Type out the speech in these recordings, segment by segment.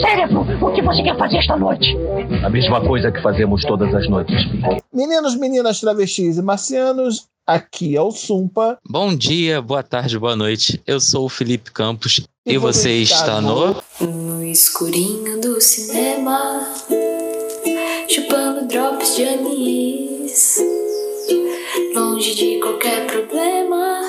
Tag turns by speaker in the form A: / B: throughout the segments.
A: Cérebro, o que você quer fazer esta noite?
B: A mesma coisa que fazemos todas as noites.
C: Meninos, meninas, travestis e marcianos, aqui é o Sumpa.
D: Bom dia, boa tarde, boa noite. Eu sou o Felipe Campos e, e você está no...
E: No escurinho do cinema, chupando drops de anis, longe de qualquer problema,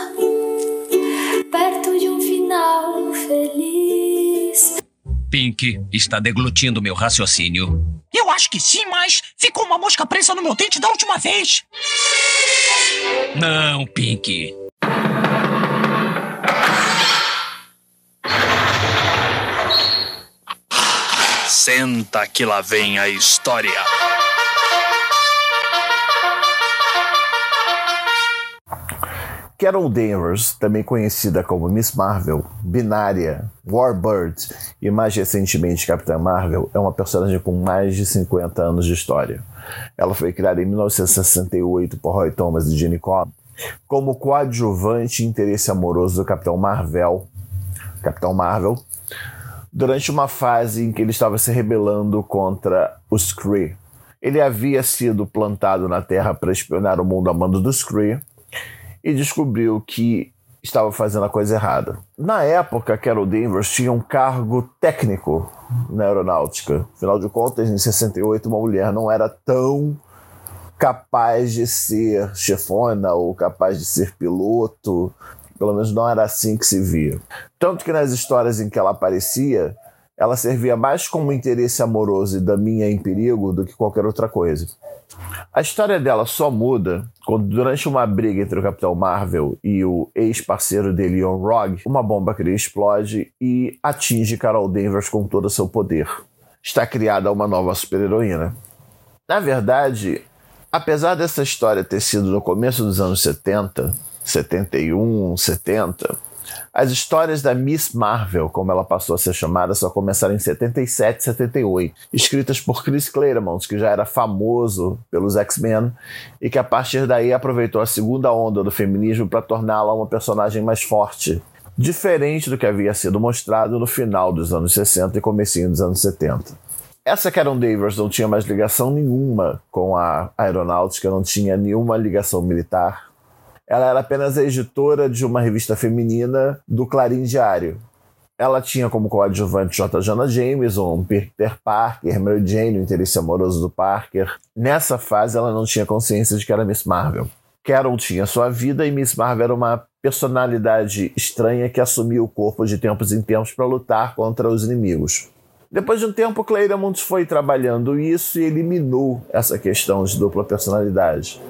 F: Pink está deglutindo meu raciocínio.
A: Eu acho que sim, mas ficou uma mosca presa no meu dente da última vez.
F: Não, Pink. Senta que lá vem a história.
C: Carol Danvers, também conhecida como Miss Marvel, Binária, Warbird e mais recentemente Capitã Marvel, é uma personagem com mais de 50 anos de história. Ela foi criada em 1968 por Roy Thomas e Jenny Cobb como coadjuvante e interesse amoroso do Capitão Marvel, Capitão Marvel, durante uma fase em que ele estava se rebelando contra os Kree. Ele havia sido plantado na Terra para espionar o mundo a mando dos Kree e descobriu que estava fazendo a coisa errada. Na época, Carol Danvers tinha um cargo técnico na aeronáutica. Afinal de contas, em 68, uma mulher não era tão capaz de ser chefona ou capaz de ser piloto. Pelo menos não era assim que se via. Tanto que nas histórias em que ela aparecia, ela servia mais como interesse amoroso da minha em perigo do que qualquer outra coisa. A história dela só muda quando, durante uma briga entre o Capitão Marvel e o ex-parceiro dele, Ian Rogue, uma bomba cria explode e atinge Carol Danvers com todo o seu poder. Está criada uma nova super-heroína. Na verdade, apesar dessa história ter sido no começo dos anos 70, 71, 70, as histórias da Miss Marvel, como ela passou a ser chamada, só começaram em 77 e 78, escritas por Chris Claremont, que já era famoso pelos X-Men e que a partir daí aproveitou a segunda onda do feminismo para torná-la uma personagem mais forte, diferente do que havia sido mostrado no final dos anos 60 e comecinho dos anos 70. Essa Karen Davis não tinha mais ligação nenhuma com a aeronáutica, não tinha nenhuma ligação militar, ela era apenas a editora de uma revista feminina do Clarim Diário. Ela tinha como coadjuvante J. Jonah Jameson, Peter Parker, Mary Jane, o interesse amoroso do Parker. Nessa fase, ela não tinha consciência de que era Miss Marvel. Carol tinha sua vida e Miss Marvel era uma personalidade estranha que assumia o corpo de tempos em tempos para lutar contra os inimigos. Depois de um tempo, Claremont foi trabalhando isso e eliminou essa questão de dupla personalidade.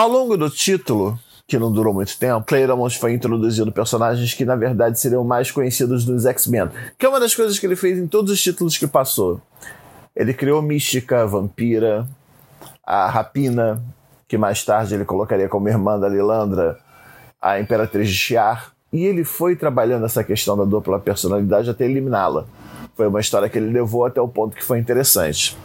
C: Ao longo do título, que não durou muito tempo, Claremont foi introduzindo personagens que na verdade seriam mais conhecidos nos X-Men, que é uma das coisas que ele fez em todos os títulos que passou. Ele criou Mística, Vampira, a Rapina, que mais tarde ele colocaria como irmã da Lilandra, a Imperatriz de Shiar, e ele foi trabalhando essa questão da dupla personalidade até eliminá-la. Foi uma história que ele levou até o ponto que foi interessante.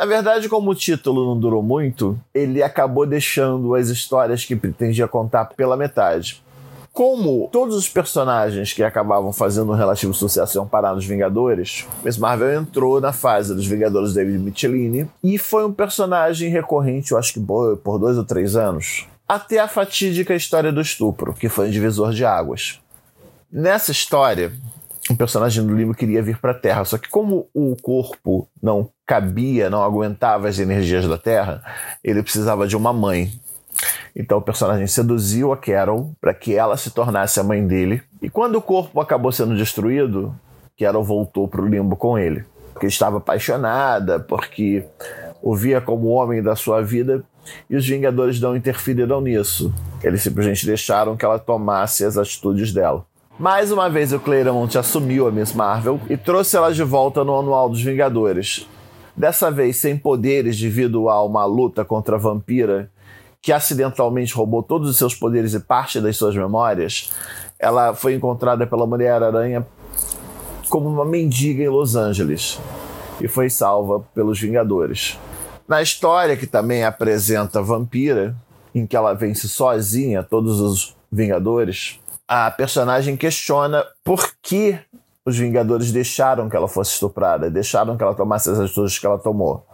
C: Na verdade, como o título não durou muito, ele acabou deixando as histórias que pretendia contar pela metade. Como todos os personagens que acabavam fazendo um relativo sucesso iam parar nos Vingadores, Miss Marvel entrou na fase dos Vingadores David Michelini e foi um personagem recorrente, eu acho que por dois ou três anos, até a fatídica história do estupro, que foi um divisor de águas. Nessa história, um personagem do livro queria vir para a Terra, só que como o corpo não cabia, não aguentava as energias da Terra, ele precisava de uma mãe. Então o personagem seduziu a Carol para que ela se tornasse a mãe dele. E quando o corpo acabou sendo destruído, Carol voltou para o limbo com ele. Porque estava apaixonada, porque o via como homem da sua vida e os Vingadores não interferiram nisso. Eles simplesmente deixaram que ela tomasse as atitudes dela. Mais uma vez, o Claremont assumiu a Miss Marvel e trouxe ela de volta no Anual dos Vingadores. Dessa vez sem poderes devido a uma luta contra a vampira que acidentalmente roubou todos os seus poderes e parte das suas memórias, ela foi encontrada pela Mulher-Aranha como uma mendiga em Los Angeles e foi salva pelos Vingadores. Na história, que também apresenta a Vampira, em que ela vence sozinha todos os Vingadores, a personagem questiona por que os Vingadores deixaram que ela fosse estuprada, deixaram que ela tomasse as atitudes que ela tomou.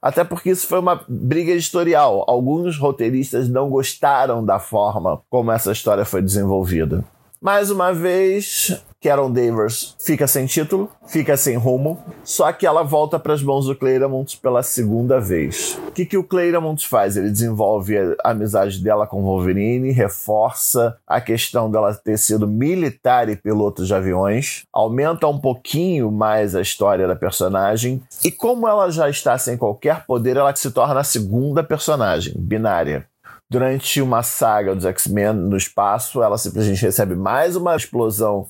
C: Até porque isso foi uma briga editorial. Alguns roteiristas não gostaram da forma como essa história foi desenvolvida. Mais uma vez, Carol Danvers fica sem título, fica sem rumo, só que ela volta para as mãos do Claremont pela segunda vez. O que, que o Claremont faz? Ele desenvolve a amizade dela com Wolverine, reforça a questão dela ter sido militar e piloto de aviões, aumenta um pouquinho mais a história da personagem, e como ela já está sem qualquer poder, ela se torna a segunda personagem, binária. Durante uma saga dos X-Men no espaço, ela simplesmente recebe mais uma explosão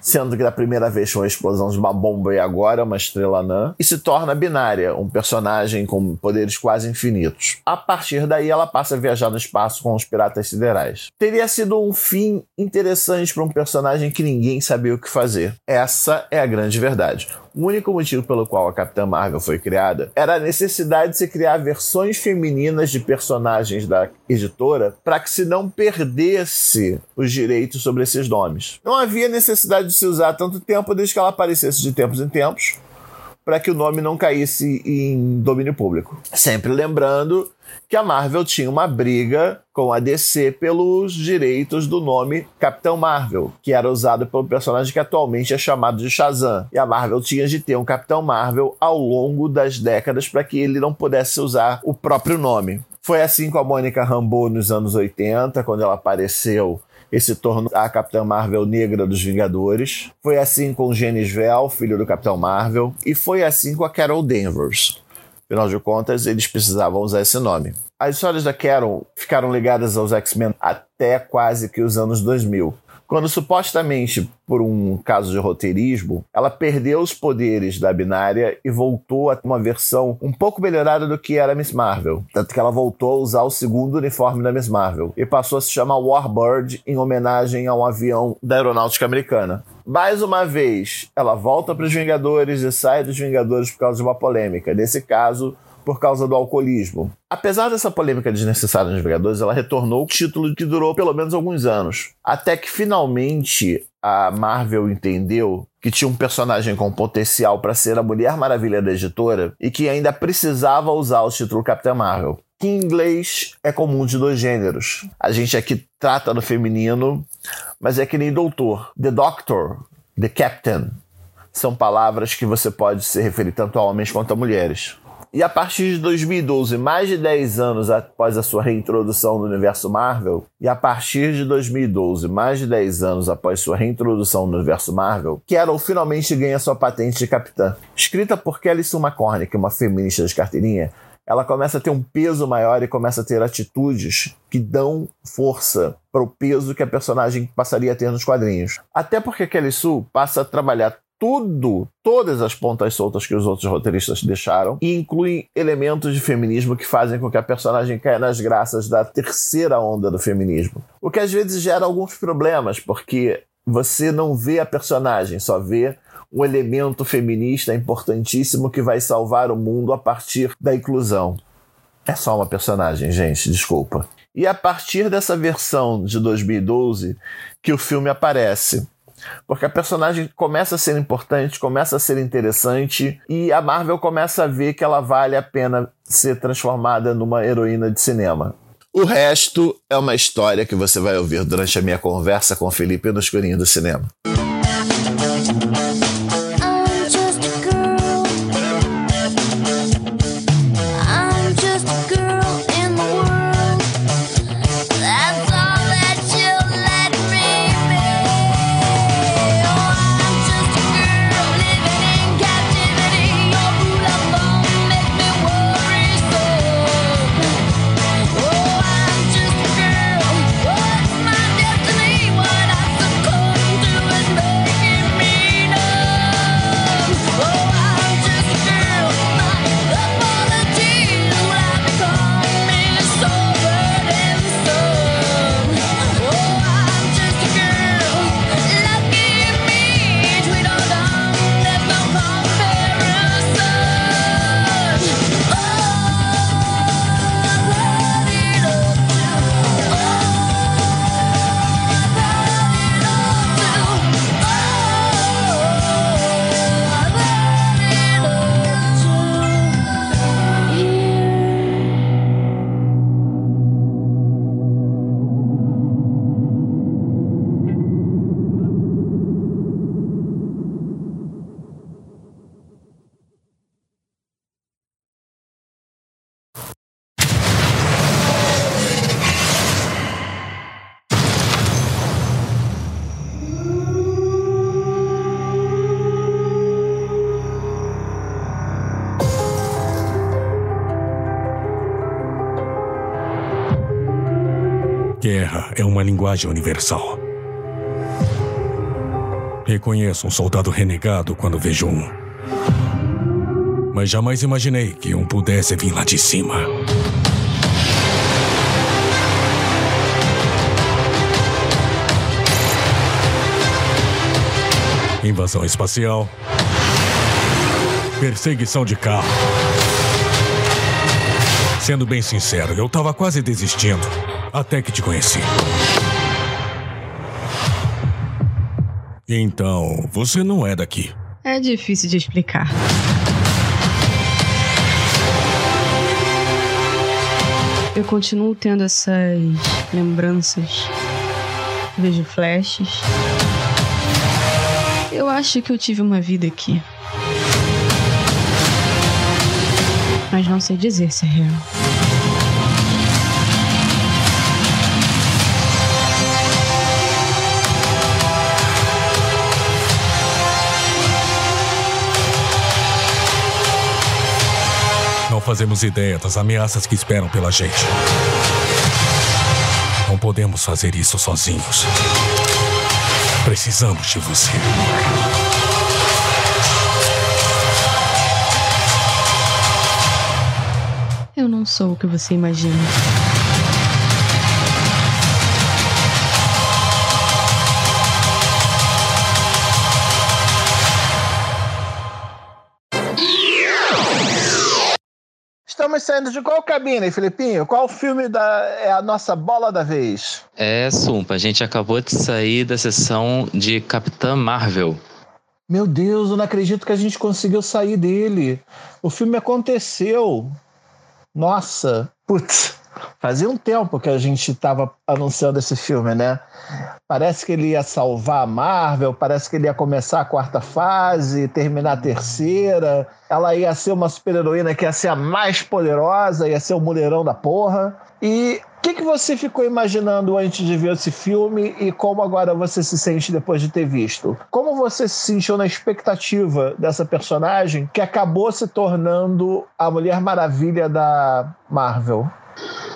C: sendo que da primeira vez foi uma explosão de uma bomba e agora uma estrela anã, e se torna binária, um personagem com poderes quase infinitos. A partir daí, ela passa a viajar no espaço com os piratas siderais. Teria sido um fim interessante para um personagem que ninguém sabia o que fazer. Essa é a grande verdade. O único motivo pelo qual a Capitã Marvel foi criada era a necessidade de se criar versões femininas de personagens da editora para que se não perdesse os direitos sobre esses nomes. Não havia necessidade de se usar tanto tempo desde que ela aparecesse de tempos em tempos para que o nome não caísse em domínio público. Sempre lembrando que a Marvel tinha uma briga com a DC pelos direitos do nome Capitão Marvel, que era usado pelo personagem que atualmente é chamado de Shazam. E a Marvel tinha de ter um Capitão Marvel ao longo das décadas para que ele não pudesse usar o próprio nome. Foi assim com a Mônica Rambeau nos anos 80, quando ela apareceu e se tornou a Capitã Marvel negra dos Vingadores. Foi assim com Genis Vel, filho do Capitão Marvel. E foi assim com a Carol Danvers. Afinal de contas, eles precisavam usar esse nome. As histórias da Carol ficaram ligadas aos X-Men até quase que os anos 2000 quando supostamente por um caso de roteirismo, ela perdeu os poderes da binária e voltou a uma versão um pouco melhorada do que era Miss Marvel. Tanto que ela voltou a usar o segundo uniforme da Miss Marvel e passou a se chamar Warbird em homenagem a um avião da aeronáutica americana. Mais uma vez, ela volta para os Vingadores e sai dos Vingadores por causa de uma polêmica. Nesse caso, por causa do alcoolismo. Apesar dessa polêmica desnecessária nos Vingadores, ela retornou o título que durou pelo menos alguns anos. Até que finalmente a Marvel entendeu que tinha um personagem com potencial para ser a Mulher Maravilha da editora e que ainda precisava usar o título Capitã Marvel. Que em inglês é comum de dois gêneros. A gente aqui trata no feminino, mas é que nem doutor. The Doctor, The Captain. São palavras que você pode se referir tanto a homens quanto a mulheres. E a partir de 2012, mais de 10 anos após a sua reintrodução no universo Marvel, e a partir de 2012, mais de 10 anos após sua reintrodução no universo Marvel, Carol finalmente ganha sua patente de capitã. Escrita por Kelly Sue McCormick, uma feminista de carteirinha, ela começa a ter um peso maior e começa a ter atitudes que dão força para o peso que a personagem passaria a ter nos quadrinhos. Até porque Kelly Sue passa a trabalhar tudo, todas as pontas soltas que os outros roteiristas deixaram, e incluem elementos de feminismo que fazem com que a personagem caia nas graças da terceira onda do feminismo. O que às vezes gera alguns problemas, porque você não vê a personagem, só vê um elemento feminista importantíssimo que vai salvar o mundo a partir da inclusão. É só uma personagem, gente, desculpa. E a partir dessa versão de 2012 que o filme aparece. Porque a personagem começa a ser importante, começa a ser interessante e a Marvel começa a ver que ela vale a pena ser transformada numa heroína de cinema. O resto é uma história que você vai ouvir durante a minha conversa com Felipe no Escurinho do Cinema.
G: É uma linguagem universal. Reconheço um soldado renegado quando vejo um. Mas jamais imaginei que um pudesse vir lá de cima. Invasão espacial. Perseguição de carro. Sendo bem sincero, eu tava quase desistindo. Até que te conheci. Então, você não é daqui.
H: É difícil de explicar. Eu continuo tendo essas lembranças. Vejo flashes. Eu acho que eu tive uma vida aqui. Mas não sei dizer se é real.
G: Fazemos ideia das ameaças que esperam pela gente. Não podemos fazer isso sozinhos. Precisamos de você.
H: Eu não sou o que você imagina.
C: Estamos saindo de qual cabine, Filipinho? Qual filme da, é a nossa bola da vez?
D: É, Sumpa, a gente acabou de sair da sessão de Capitã Marvel.
C: Meu Deus, eu não acredito que a gente conseguiu sair dele. O filme aconteceu. Nossa, putz, fazia um tempo que a gente estava anunciando esse filme, né? Parece que ele ia salvar a Marvel, parece que ele ia começar a quarta fase, terminar a terceira. Ela ia ser uma super-heroína que ia ser a mais poderosa, ia ser o mulherão da porra. E o que, que você ficou imaginando antes de ver esse filme e como agora você se sente depois de ter visto? Como você se sentiu na expectativa dessa personagem que acabou se tornando a Mulher Maravilha da Marvel?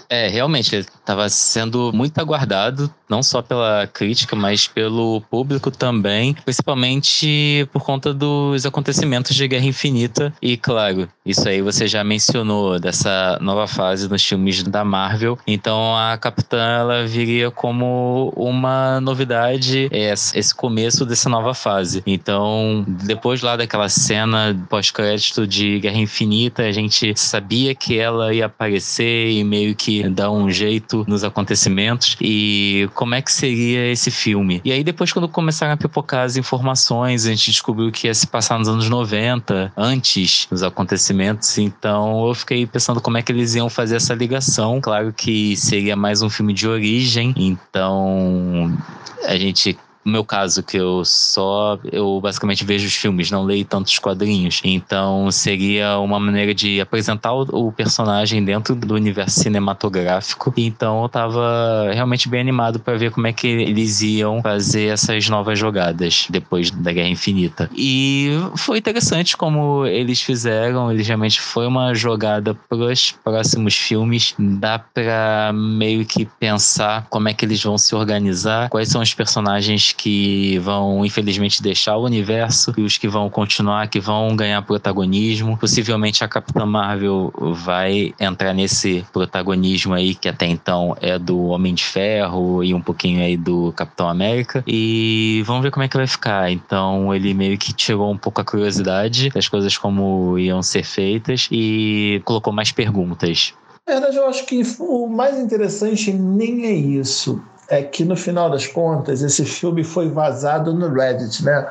D: É, realmente, estava sendo muito aguardado, não só pela crítica, mas pelo público também, principalmente por conta dos acontecimentos de Guerra Infinita. E, claro, isso aí você já mencionou, dessa nova fase nos filmes da Marvel. Então, a Capitã, ela viria como uma novidade, esse começo dessa nova fase. Então, depois lá daquela cena pós-crédito de Guerra Infinita, a gente sabia que ela ia aparecer e meio que dar um jeito nos acontecimentos e como é que seria esse filme. E aí depois quando começaram a pipocar as informações, a gente descobriu que ia se passar nos anos 90, antes dos acontecimentos, então eu fiquei pensando como é que eles iam fazer essa ligação. Claro que seria mais um filme de origem, então a gente meu caso, que eu só. Eu basicamente vejo os filmes, não leio tantos quadrinhos. Então seria uma maneira de apresentar o, o personagem dentro do universo cinematográfico. Então eu tava realmente bem animado para ver como é que eles iam fazer essas novas jogadas depois da Guerra Infinita. E foi interessante como eles fizeram. Eles realmente foi uma jogada pros próximos filmes. Dá pra meio que pensar como é que eles vão se organizar, quais são os personagens que vão, infelizmente, deixar o universo e os que vão continuar, que vão ganhar protagonismo. Possivelmente a Capitã Marvel vai entrar nesse protagonismo aí, que até então é do Homem de Ferro e um pouquinho aí do Capitão América. E vamos ver como é que vai ficar. Então ele meio que tirou um pouco a curiosidade das coisas como iam ser feitas e colocou mais perguntas.
C: Na verdade, eu acho que o mais interessante nem é isso é que no final das contas esse filme foi vazado no Reddit, né?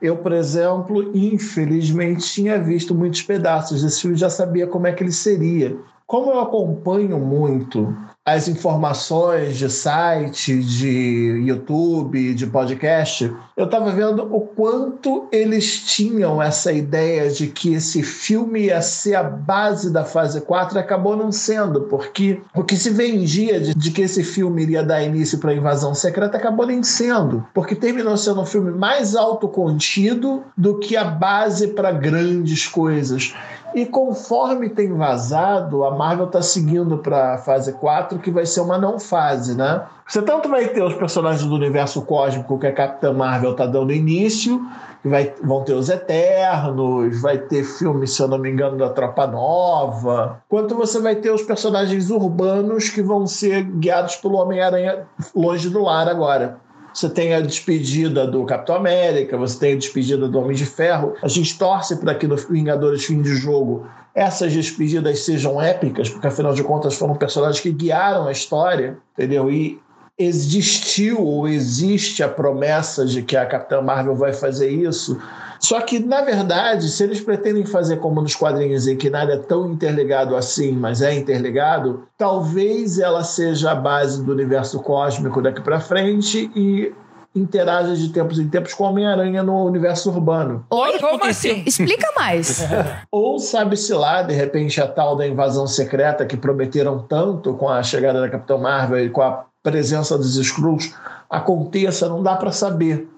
C: Eu, por exemplo, infelizmente tinha visto muitos pedaços desse filme, já sabia como é que ele seria. Como eu acompanho muito as informações de site, de YouTube, de podcast, eu estava vendo o quanto eles tinham essa ideia de que esse filme ia ser a base da fase 4 e acabou não sendo, porque o que se vendia de, de que esse filme iria dar início para a invasão secreta acabou nem sendo, porque terminou sendo um filme mais autocontido do que a base para grandes coisas.
E: E conforme tem vazado, a Marvel está seguindo para a fase 4, que vai ser uma não fase, né? Você tanto vai ter os personagens do universo cósmico que a Capitã Marvel está dando início, que vai, vão ter os Eternos, vai ter filme, se eu não me engano, da Tropa Nova, quanto você vai ter os personagens urbanos que vão ser guiados pelo Homem-Aranha longe do lar agora. Você tem a despedida do Capitão América, você tem a despedida do Homem de Ferro. A gente torce para que no Vingadores Fim de Jogo essas despedidas sejam épicas, porque afinal de contas foram personagens que guiaram a história, entendeu? E existiu ou existe a promessa de que a Capitã Marvel vai fazer isso. Só que, na verdade, se eles pretendem fazer como nos quadrinhos, em que nada é tão interligado assim, mas é interligado, talvez ela seja a base do universo cósmico daqui para frente e interaja de tempos em tempos com Homem-Aranha no universo urbano.
I: Oi, como assim? Explica mais.
E: Ou sabe-se lá, de repente, a tal da invasão secreta que prometeram tanto com a chegada da Capitão Marvel e com a presença dos Skrulls aconteça, não dá para saber.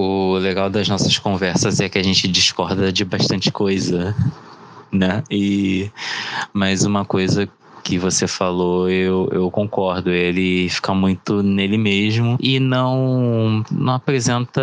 D: O legal das nossas conversas é que a gente discorda de bastante coisa, né? E mas uma coisa que você falou, eu, eu concordo. Ele fica muito nele mesmo e não, não apresenta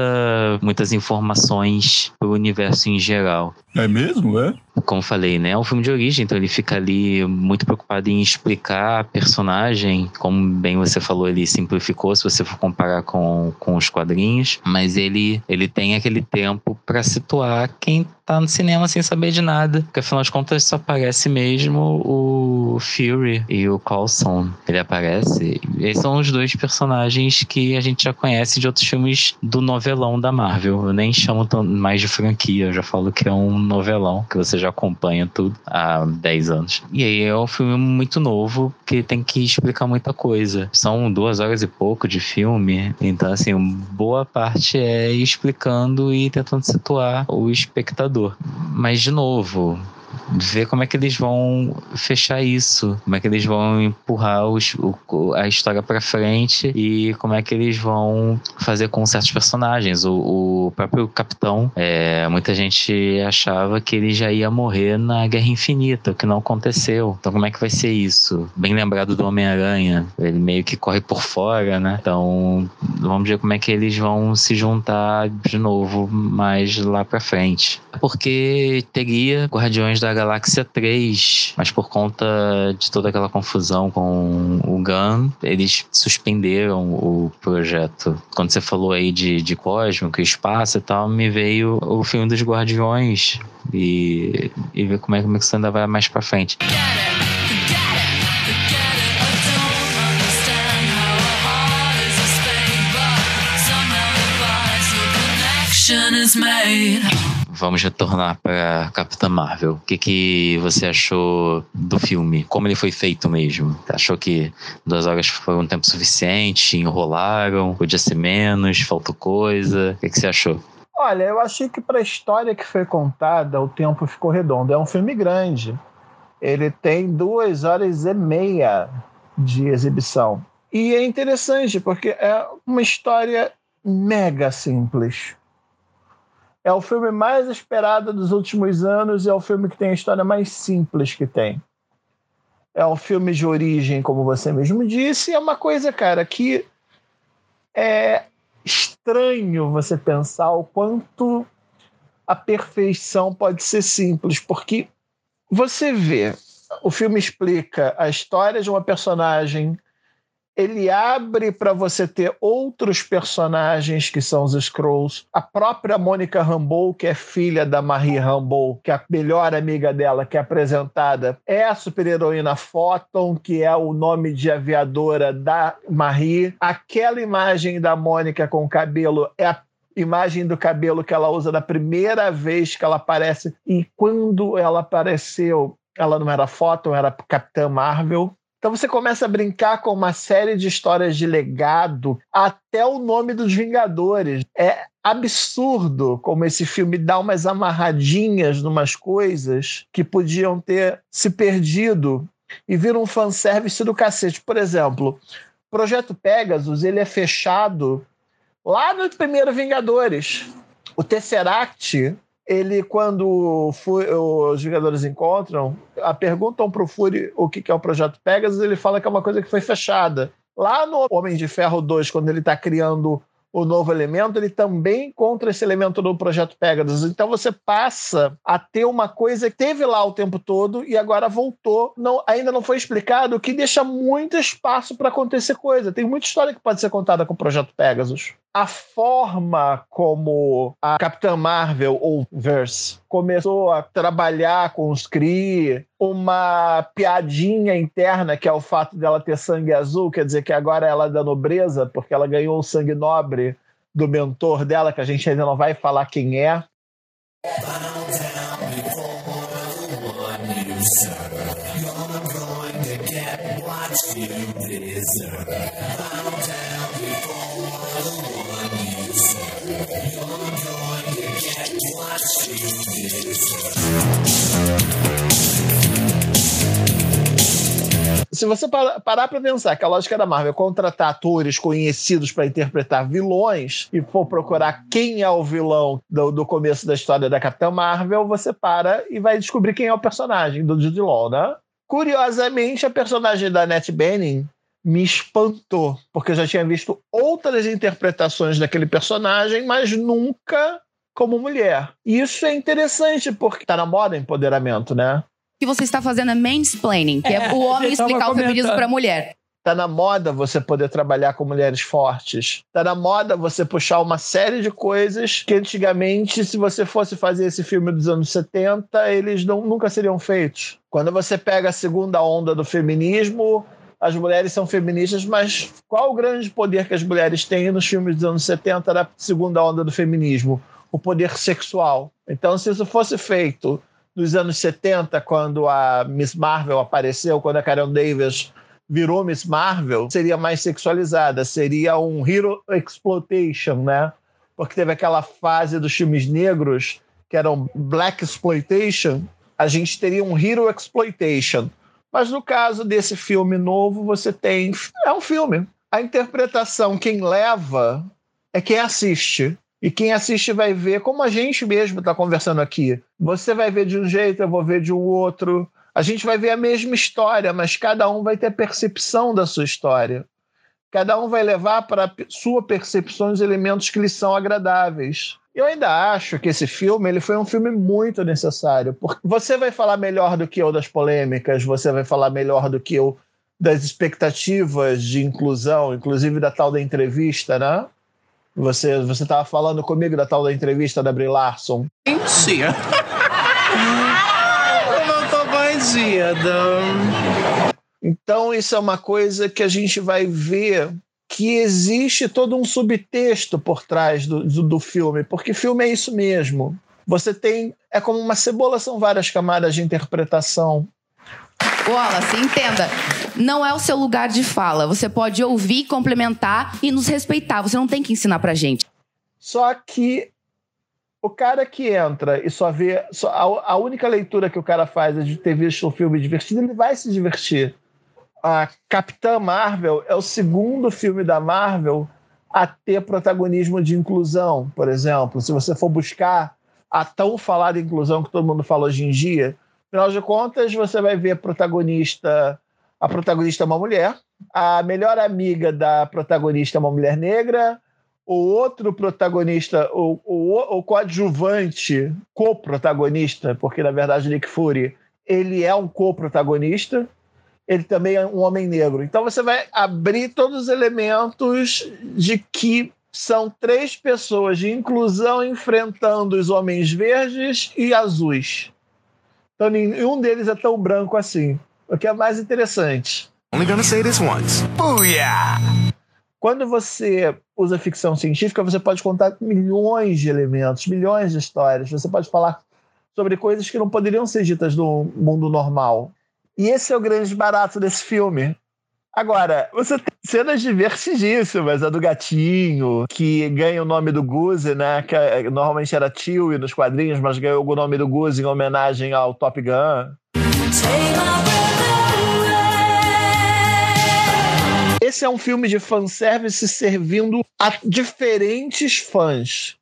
D: muitas informações para o universo em geral.
J: É mesmo, é?
D: Como falei, né? É um filme de origem, então ele fica ali muito preocupado em explicar a personagem. Como bem você falou, ele simplificou se você for comparar com, com os quadrinhos, mas ele, ele tem aquele tempo para situar quem tá no cinema sem saber de nada. Porque afinal de contas só aparece mesmo o Fury e o Coulson. Ele aparece. Esses são os dois personagens que a gente já conhece de outros filmes do novelão da Marvel. Eu nem chamo mais de franquia, eu já falo que é um novelão, que você já acompanha tudo há 10 anos. E aí é um filme muito novo que tem que explicar muita coisa. São duas horas e pouco de filme, então assim, boa parte é explicando e tentando situar o espectador. Mas de novo, ver como é que eles vão fechar isso, como é que eles vão empurrar os, o, a história para frente e como é que eles vão fazer com certos personagens. O, o próprio Capitão, é, muita gente achava que ele já ia morrer na Guerra Infinita, o que não aconteceu. Então, como é que vai ser isso? Bem lembrado do Homem-Aranha, ele meio que corre por fora, né? Então, vamos ver como é que eles vão se juntar de novo mais lá para frente. Porque teria Guardiões da Galáxia 3, mas por conta de toda aquela confusão com o Gun, eles suspenderam o projeto. Quando você falou aí de, de cósmico, espaço e tal, me veio o filme dos Guardiões e, e ver como é, como é que isso ainda vai mais pra frente. Vamos retornar para Capitã Marvel. O que, que você achou do filme? Como ele foi feito mesmo? Achou que duas horas foi um tempo suficiente? Enrolaram? Podia ser menos? Faltou coisa? O que, que você achou?
C: Olha, eu achei que para a história que foi contada, o tempo ficou redondo. É um filme grande. Ele tem duas horas e meia de exibição. E é interessante, porque é uma história mega simples. É o filme mais esperado dos últimos anos e é o filme que tem a história mais simples que tem. É um filme de origem, como você mesmo disse, é uma coisa, cara, que é estranho você pensar o quanto a perfeição pode ser simples, porque você vê, o filme explica a história de uma personagem ele abre para você ter outros personagens que são os Scrolls. A própria Mônica Rambeau, que é filha da Marie Rambeau, que é a melhor amiga dela, que é apresentada, é a super-heroína Photon, que é o nome de aviadora da Marie. Aquela imagem da Mônica com o cabelo é a imagem do cabelo que ela usa da primeira vez que ela aparece. E quando ela apareceu, ela não era Photon, era Capitã Marvel. Então você começa a brincar com uma série de histórias de legado, até o nome dos Vingadores. É absurdo como esse filme dá umas amarradinhas numas coisas que podiam ter se perdido e vira um fanservice do cacete. Por exemplo, Projeto Pegasus ele é fechado lá no primeiro Vingadores. O Tesseract ele, quando os Vingadores encontram, a perguntam pro Fury o que é o Projeto Pegasus, ele fala que é uma coisa que foi fechada. Lá no Homem de Ferro 2, quando ele está criando o novo elemento, ele também encontra esse elemento do projeto Pegasus. Então você passa a ter uma coisa que teve lá o tempo todo e agora voltou. Não, ainda não foi explicado, o que deixa muito espaço para acontecer coisa. Tem muita história que pode ser contada com o projeto Pegasus a forma como a Capitã Marvel ou Verse começou a trabalhar com os Kree, uma piadinha interna que é o fato dela ter sangue azul, quer dizer que agora ela é da nobreza, porque ela ganhou o sangue nobre do mentor dela, que a gente ainda não vai falar quem é. Se você parar para pensar que a lógica da Marvel é contratar atores conhecidos para interpretar vilões e for procurar quem é o vilão do, do, começo da história da Capitã Marvel, você para e vai descobrir quem é o personagem do Jude Law, né? Curiosamente, a personagem da Annette Bening me espantou, porque eu já tinha visto outras interpretações daquele personagem, mas nunca como mulher. E isso é interessante, porque tá na moda empoderamento, né?
I: O que você está fazendo é mansplaining, que é, é o homem explicar o feminismo para a mulher.
C: Tá na moda você poder trabalhar com mulheres fortes. Tá na moda você puxar uma série de coisas que antigamente, se você fosse fazer esse filme dos anos 70, eles não, nunca seriam feitos. Quando você pega a segunda onda do feminismo, as mulheres são feministas, mas qual o grande poder que as mulheres têm nos filmes dos anos 70 da segunda onda do feminismo? O poder sexual. Então, se isso fosse feito nos anos 70, quando a Miss Marvel apareceu, quando a Karen Davis virou Miss Marvel, seria mais sexualizada, seria um hero exploitation, né? Porque teve aquela fase dos filmes negros que eram black exploitation, a gente teria um hero exploitation mas no caso desse filme novo, você tem. É um filme. A interpretação, quem leva é quem assiste. E quem assiste vai ver, como a gente mesmo está conversando aqui. Você vai ver de um jeito, eu vou ver de um outro. A gente vai ver a mesma história, mas cada um vai ter a percepção da sua história. Cada um vai levar para sua percepção os elementos que lhe são agradáveis. Eu ainda acho que esse filme ele foi um filme muito necessário, porque você vai falar melhor do que eu das polêmicas, você vai falar melhor do que eu das expectativas de inclusão, inclusive da tal da entrevista, né? Você você estava falando comigo da tal da entrevista da Brie Larson.
K: Sim. eu não tô banzida.
C: Então isso é uma coisa que a gente vai ver que existe todo um subtexto por trás do, do, do, filme, porque filme é isso mesmo. Você tem. É como uma cebola, são várias camadas de interpretação.
I: Wallace, entenda. Não é o seu lugar de fala. Você pode ouvir, complementar e nos respeitar. Você não tem que ensinar pra gente.
C: Só que o cara que entra e só vê. Só, a, a única leitura que o cara faz é de ter visto o filme divertido, ele vai se divertir a Capitã Marvel é o segundo filme da Marvel a ter protagonismo de inclusão, por exemplo. Se você for buscar a tão falada inclusão que todo mundo fala hoje em dia, afinal de contas, você vai ver a protagonista, a protagonista é uma mulher, a melhor amiga da protagonista é uma mulher negra, o outro protagonista, o, o, o coadjuvante, co-protagonista, porque na verdade Nick Fury, ele é um co-protagonista, ele também é um homem negro. Então você vai abrir todos os elementos de que são três pessoas de inclusão enfrentando os homens verdes e azuis. Então nenhum deles é tão branco assim. O que é mais interessante. Only gonna say this once. Booyah! Quando você usa ficção científica, você pode contar milhões de elementos, milhões de histórias. Você pode falar sobre coisas que não poderiam ser ditas no mundo normal. E esse é o grande barato desse filme. Agora, você tem cenas divertidíssimas, a do gatinho, que ganha o nome do Goose, né? Que é, normalmente era Tio nos quadrinhos, mas ganhou o nome do Goose em homenagem ao Top Gun. Esse é um filme de fanservice servindo a diferentes fãs.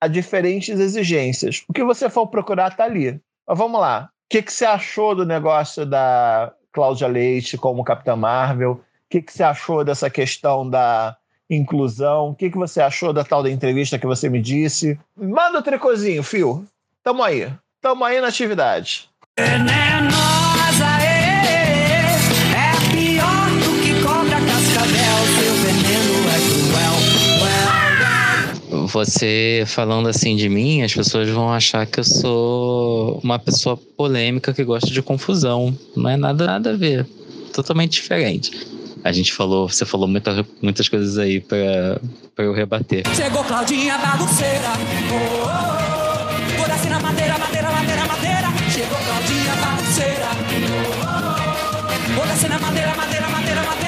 C: a diferentes exigências. O que você for procurar está ali. Mas vamos lá. Que, que você achou do negócio da Cláudia Leite como Capitã Marvel? O que, que você achou dessa questão da inclusão? O que, que você achou da tal da entrevista que você me disse? Manda o tricôzinho, fio. Tamo aí. Tamo aí na atividade.
J: Venenosa,
D: Você falando assim de mim, as pessoas vão achar que eu sou uma pessoa polêmica que gosta de confusão. Não é nada, nada a ver. Totalmente diferente. A gente falou, você falou muita, muitas coisas aí pra, pra eu rebater.
J: Chegou Claudinha bagunceira. Oh, oh, oh. Na madeira, madeira, madeira, madeira. Chegou Claudinha bagunceira. Oh, oh, oh. Na madeira, madeira, madeira, madeira.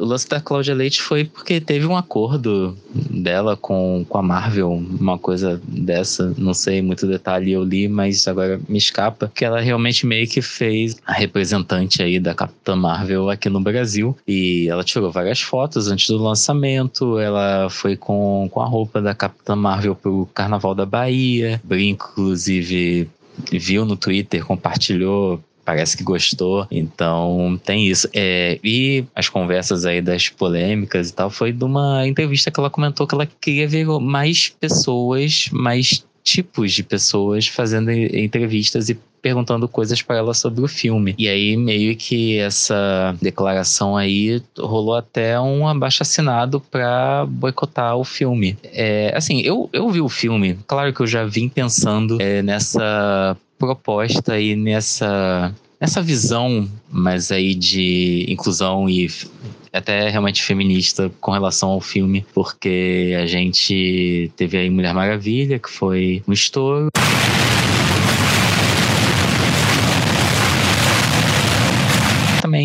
D: O lance da Cláudia Leite foi porque teve um acordo dela com, com a Marvel, uma coisa dessa, não sei muito detalhe, eu li, mas agora me escapa, que ela realmente meio que fez a representante aí da Capitã Marvel aqui no Brasil, e ela tirou várias fotos antes do lançamento, ela foi com, com a roupa da Capitã Marvel pro Carnaval da Bahia, Brinco, inclusive, viu no Twitter, compartilhou parece que gostou. Então tem isso. É, e as conversas aí das polêmicas e tal foi de uma entrevista que ela comentou que ela queria ver mais pessoas, mais tipos de pessoas fazendo entrevistas e perguntando coisas para ela sobre o filme. E aí meio que essa declaração aí rolou até um abaixo assinado para boicotar o filme. É, assim, eu, eu vi o filme, claro que eu já vim pensando é, nessa proposta e nessa nessa visão mais aí de inclusão e até realmente feminista com relação ao filme, porque a gente teve aí Mulher Maravilha, que foi um estouro.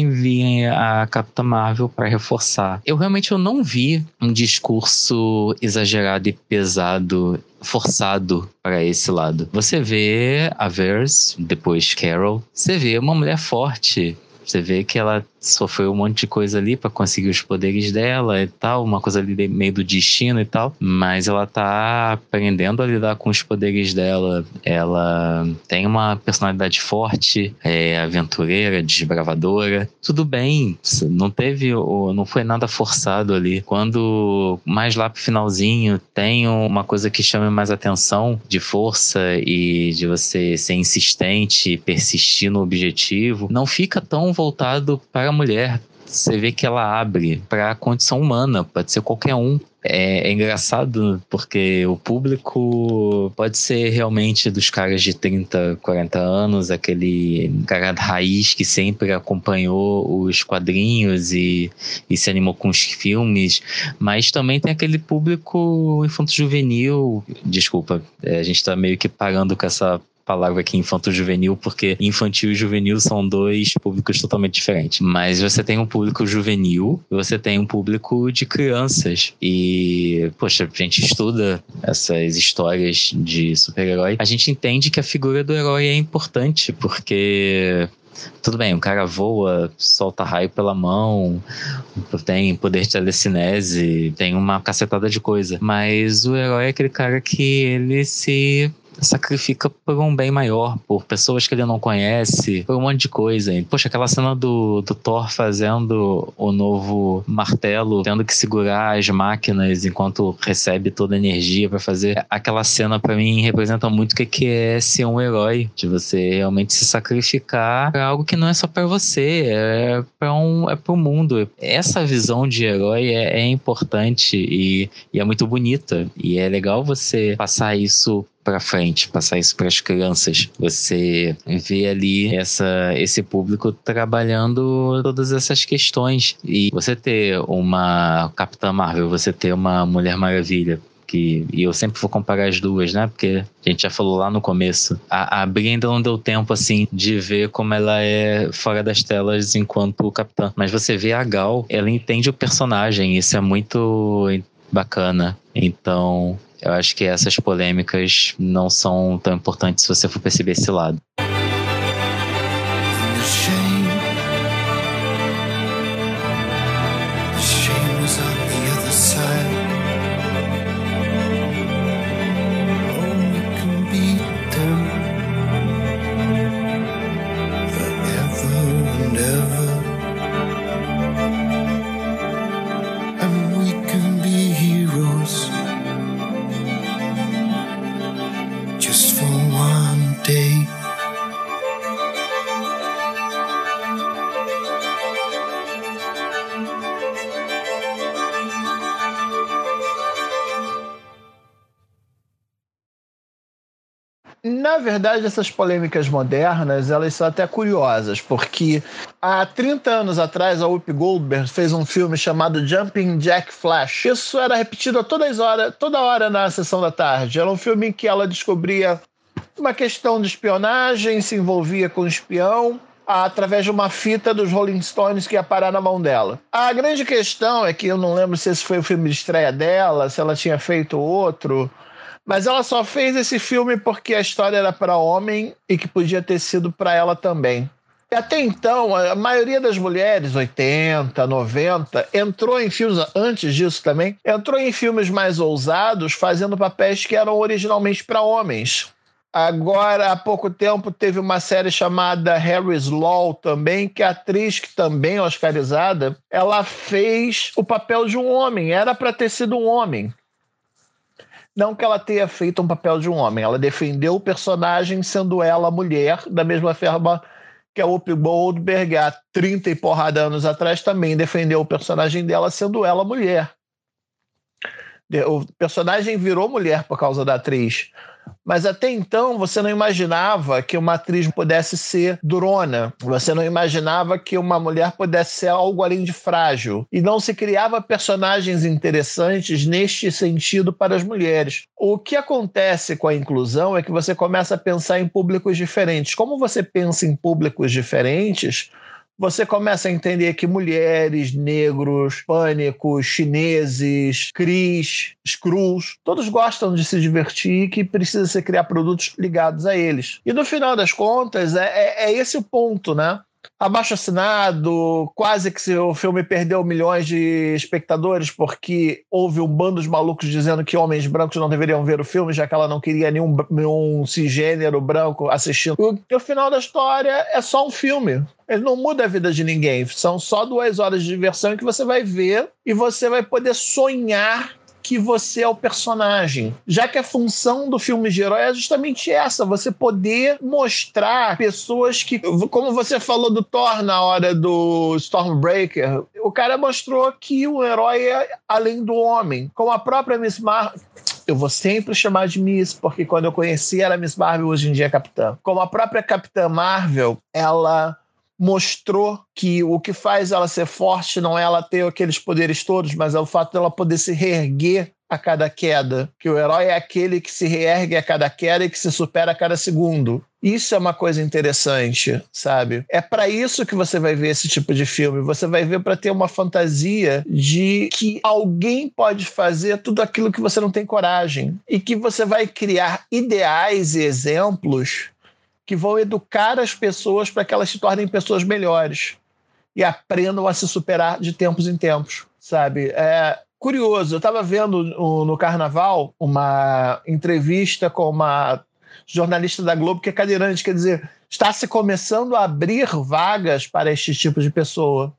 D: Vi a Capitã Marvel para reforçar. Eu realmente eu não vi um discurso exagerado e pesado forçado para esse lado. Você vê a Verse, depois Carol, você vê uma mulher forte, você vê que ela sofreu um monte de coisa ali para conseguir os poderes dela e tal, uma coisa ali meio do destino e tal, mas ela tá aprendendo a lidar com os poderes dela. Ela tem uma personalidade forte, é aventureira, desbravadora. Tudo bem, não teve, não foi nada forçado ali. Quando mais lá pro finalzinho tem uma coisa que chama mais atenção de força e de você ser insistente, persistir no objetivo, não fica tão voltado para mulher. Você vê que ela abre para a condição humana, pode ser qualquer um. É, é, engraçado porque o público pode ser realmente dos caras de 30, 40 anos, aquele cara da raiz que sempre acompanhou os quadrinhos e, e se animou com os filmes, mas também tem aquele público infanto-juvenil. Desculpa, é, a gente tá meio que parando com essa palavra aqui infanto-juvenil, porque infantil e juvenil são dois públicos totalmente diferentes. Mas você tem um público juvenil e você tem um público de crianças. E, poxa, a gente estuda essas histórias de super-herói. A gente entende que a figura do herói é importante, porque tudo bem, o cara voa, solta raio pela mão, tem poder de telecinese, tem uma cacetada de coisa. Mas o herói é aquele cara que ele se sacrifica por um bem maior, por pessoas que ele não conhece, por um monte de coisa. E, poxa, aquela cena do, do Thor fazendo o novo martelo, tendo que segurar as máquinas enquanto recebe toda a energia para fazer. Aquela cena, para mim, representa muito o que é ser um herói, de você realmente se sacrificar pra algo que não é só para você, é para um, é pro mundo. Essa visão de herói é, é importante e, e é muito bonita. E é legal você passar isso para frente, passar isso para as crianças. Você vê ali essa, esse público trabalhando todas essas questões. E você ter uma Capitã Marvel, você ter uma Mulher Maravilha, que, e eu sempre vou comparar as duas, né? Porque a gente já falou lá no começo. A, a não deu tempo, assim, de ver como ela é fora das telas enquanto capitã. Mas você vê a Gal, ela entende o personagem, isso é muito bacana. Então, eu acho que essas polêmicas não são tão importantes se você for perceber esse lado.
C: Verdade, essas polêmicas modernas, elas são até curiosas, porque há 30 anos atrás a Whoopi Goldberg fez um filme chamado Jumping Jack Flash. Isso era repetido a todas horas, toda hora na sessão da tarde. Era um filme em que ela descobria uma questão de espionagem, se envolvia com um espião, através de uma fita dos Rolling Stones que ia parar na mão dela. A grande questão é que eu não lembro se esse foi o filme de estreia dela, se ela tinha feito outro, mas ela só fez esse filme porque a história era para homem e que podia ter sido para ela também. E até então, a maioria das mulheres, 80, 90, entrou em filmes, antes disso também, entrou em filmes mais ousados, fazendo papéis que eram originalmente para homens. Agora, há pouco tempo, teve uma série chamada Harry's Law também, que a atriz, que também é oscarizada, ela fez o papel de um homem. Era para ter sido um homem. Não que ela tenha feito um papel de um homem, ela defendeu o personagem sendo ela mulher, da mesma forma que a Whoopi Goldberg, há 30 e porrada anos atrás, também defendeu o personagem dela sendo ela mulher. O personagem virou mulher por causa da atriz. Mas até então você não imaginava que uma atriz pudesse ser durona. Você não imaginava que uma mulher pudesse ser algo além de frágil. E não se criava personagens interessantes neste sentido para as mulheres. O que acontece com a inclusão é que você começa a pensar em públicos diferentes. Como você pensa em públicos diferentes, você começa a entender que mulheres, negros, pânicos, chineses, cris, screws, todos gostam de se divertir e que precisa se criar produtos ligados a eles. E no final das contas, é, é, é esse o ponto, né? Abaixo assinado, quase que o filme perdeu milhões de espectadores porque houve um bando de malucos dizendo que homens brancos não deveriam ver o filme, já que ela não queria nenhum, nenhum cisgênero branco assistindo. E o final da história é só um filme. Ele não muda a vida de ninguém. São só duas horas de diversão que você vai ver e você vai poder sonhar que você é o personagem. Já que a função do filme de herói é justamente essa: você poder mostrar pessoas que, como você falou do Thor na hora do Stormbreaker, o cara mostrou que o herói é além do homem. Como a própria Miss Marvel. Eu vou sempre chamar de Miss, porque quando eu conheci era Miss Marvel, hoje em dia é Capitã. Como a própria Capitã Marvel, ela mostrou que o que faz ela ser forte não é ela ter aqueles poderes todos, mas é o fato dela poder se reerguer a cada queda. Que o herói é aquele que se reergue a cada queda e que se supera a cada segundo. Isso é uma coisa interessante, sabe? É para isso que você vai ver esse tipo de filme. Você vai ver para ter uma fantasia de que alguém pode fazer tudo aquilo que você não tem coragem e que você vai criar ideais e exemplos que vão educar as pessoas para que elas se tornem pessoas melhores e aprendam a se superar de tempos em tempos, sabe? É curioso, eu estava vendo no, Carnaval uma entrevista com uma jornalista da Globo que é cadeirante, quer dizer, está se começando a abrir vagas para este tipo de pessoa.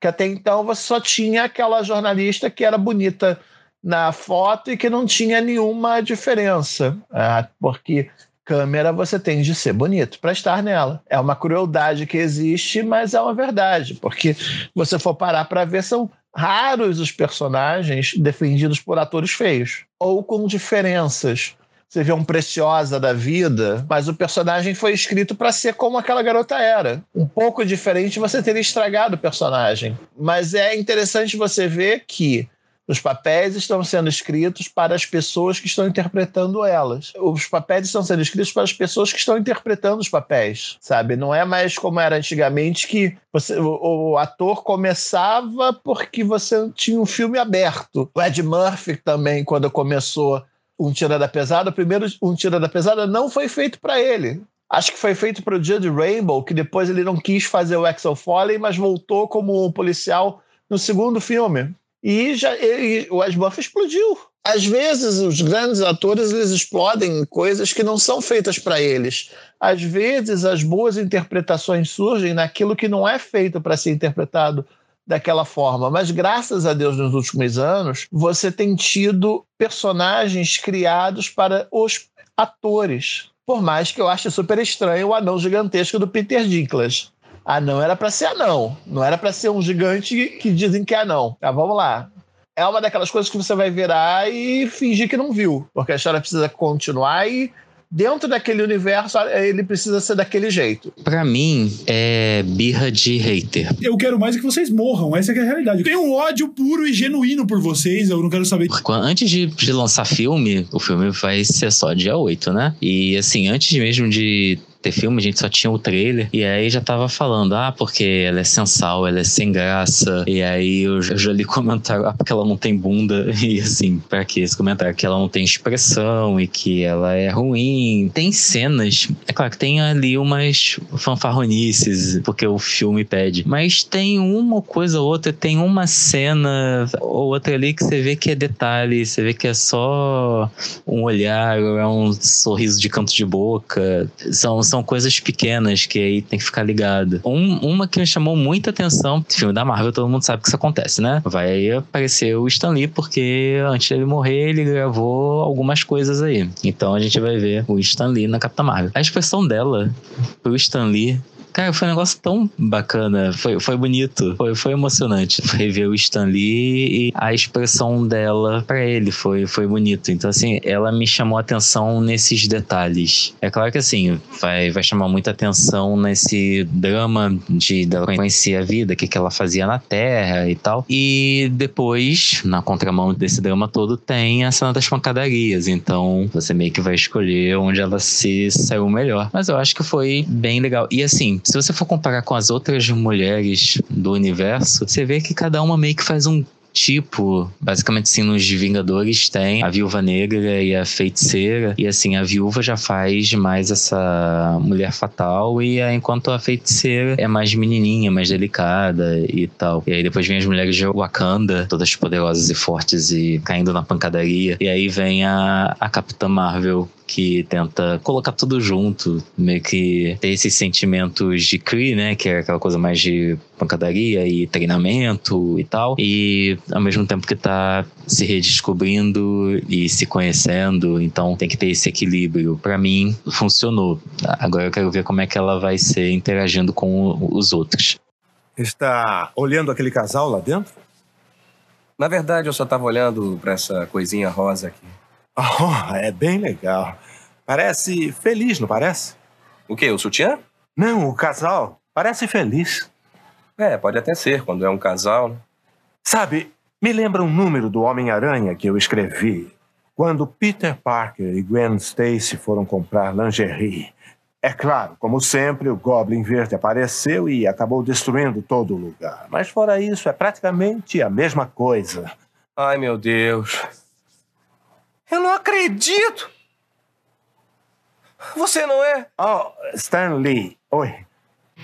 C: Que até então você só tinha aquela jornalista que era bonita na foto e que não tinha nenhuma diferença, é, porque câmera você tem de ser bonito para estar nela. É uma crueldade que existe, mas é uma verdade, porque você for parar para ver são raros os personagens defendidos por atores feios ou com diferenças. Você vê um Preciosa da vida, mas o personagem foi escrito para ser como aquela garota era. Um pouco diferente, você teria estragado o personagem. Mas é interessante você ver que os papéis estão sendo escritos para as pessoas que estão interpretando elas. Os papéis estão sendo escritos para as pessoas que estão interpretando os papéis, sabe? Não é mais como era antigamente que você, o, o ator começava porque você tinha um filme aberto. O Ed Murphy também, quando começou um Tira da Pesada, o primeiro um Tira da Pesada não foi feito para ele. Acho que foi feito para o Judd Rainbow, que depois ele não quis fazer o Axel Foley, mas voltou como um policial no segundo filme. E, já, o Murphy explodiu. Às vezes, os grandes atores eles explodem coisas que não são feitas para eles. Às vezes, as boas interpretações surgem naquilo que não é feito para ser interpretado daquela forma. Mas graças a Deus, nos últimos anos, você tem tido personagens criados para os atores. Por mais que eu ache super estranho o anão gigantesco do Peter Dinklage. Anão era para ser anão, não era para ser um gigante que dizem que é anão. Tá, vamos lá. É uma daquelas coisas que você vai virar e fingir que não viu, porque a história precisa continuar e dentro daquele universo ele precisa ser daquele jeito.
D: Pra mim, é birra de hater.
L: Eu quero mais é que vocês morram, essa que é a realidade. Eu tenho um ódio puro e genuíno por vocês, eu não quero saber.
D: Quando- Antes de, de lançar filme, o filme vai ser só dia 8, né? E assim, antes mesmo de ter filme, a gente só tinha o trailer. E aí já tava falando, ah, porque ela é sensal, ela é sem graça. E aí eu, já- li comentário, ah, porque ela não tem bunda. E assim, pra que esse comentário? Que ela não tem expressão e que ela é ruim. Tem cenas, é claro que tem ali umas fanfarronices, porque o filme pede. Mas tem uma coisa ou outra, tem uma cena ou outra ali que você vê que é detalhe, você vê que é só um olhar, é um sorriso de canto de boca. São, são coisas pequenas que aí tem que ficar ligado. Um- uma que me chamou muita atenção, filme da Marvel, todo mundo sabe que isso acontece, né? Vai aparecer o Stan Lee, porque antes dele morrer, ele gravou algumas coisas aí. Então a gente vai ver o Stan Lee na Capitã Marvel. A expressão dela pro Stan Lee Cara, foi um negócio tão bacana, foi, foi bonito, foi, foi emocionante rever o Stan Lee e a expressão dela pra ele foi, foi bonito. Então, assim, ela me chamou a atenção nesses detalhes. É claro que, assim, vai, vai chamar muita atenção nesse drama de dela conhecer a vida, o que, que ela fazia na Terra e tal. E depois, na contramão desse drama todo, tem a cena das pancadarias. Então, você meio que vai escolher onde ela se saiu melhor. Mas eu acho que foi bem legal. E assim, se você for comparar com as outras mulheres do universo, você vê que cada uma meio que faz um tipo, basicamente sim, nos Vingadores tem a Viúva Negra e a Feiticeira, e assim, a Viúva já faz mais essa mulher fatal, e enquanto a Feiticeira é mais menininha, mais delicada e tal. E aí depois vem as mulheres de Wakanda, todas poderosas e fortes e caindo na pancadaria, e aí vem a, a Capitã Marvel, que tenta colocar tudo junto, meio que ter esses sentimentos de Kree, né, que é aquela coisa mais de pancadaria e treinamento e tal, e ao mesmo tempo que tá se redescobrindo e se conhecendo, então tem que ter esse equilíbrio. Pra mim, funcionou. Agora eu quero ver como é que ela vai ser interagindo com os outros.
M: Está olhando aquele casal lá dentro?
N: Na verdade, eu só tava olhando pra essa coisinha rosa aqui.
M: Oh, é bem legal. Parece feliz, não parece?
N: O quê? O sutiã?
M: Não, o casal. Parece feliz.
N: É, pode até ser, quando é um casal, né?
M: Sabe, me lembra um número do Homem-Aranha que eu escrevi. Quando Peter Parker e Gwen Stacy foram comprar lingerie. É claro, como sempre, o Goblin Verde apareceu e acabou destruindo todo o lugar. Mas fora isso, é praticamente a mesma coisa.
N: Ai, meu Deus. Eu não acredito! Você não é?
M: Oh, Stan Lee. Oi.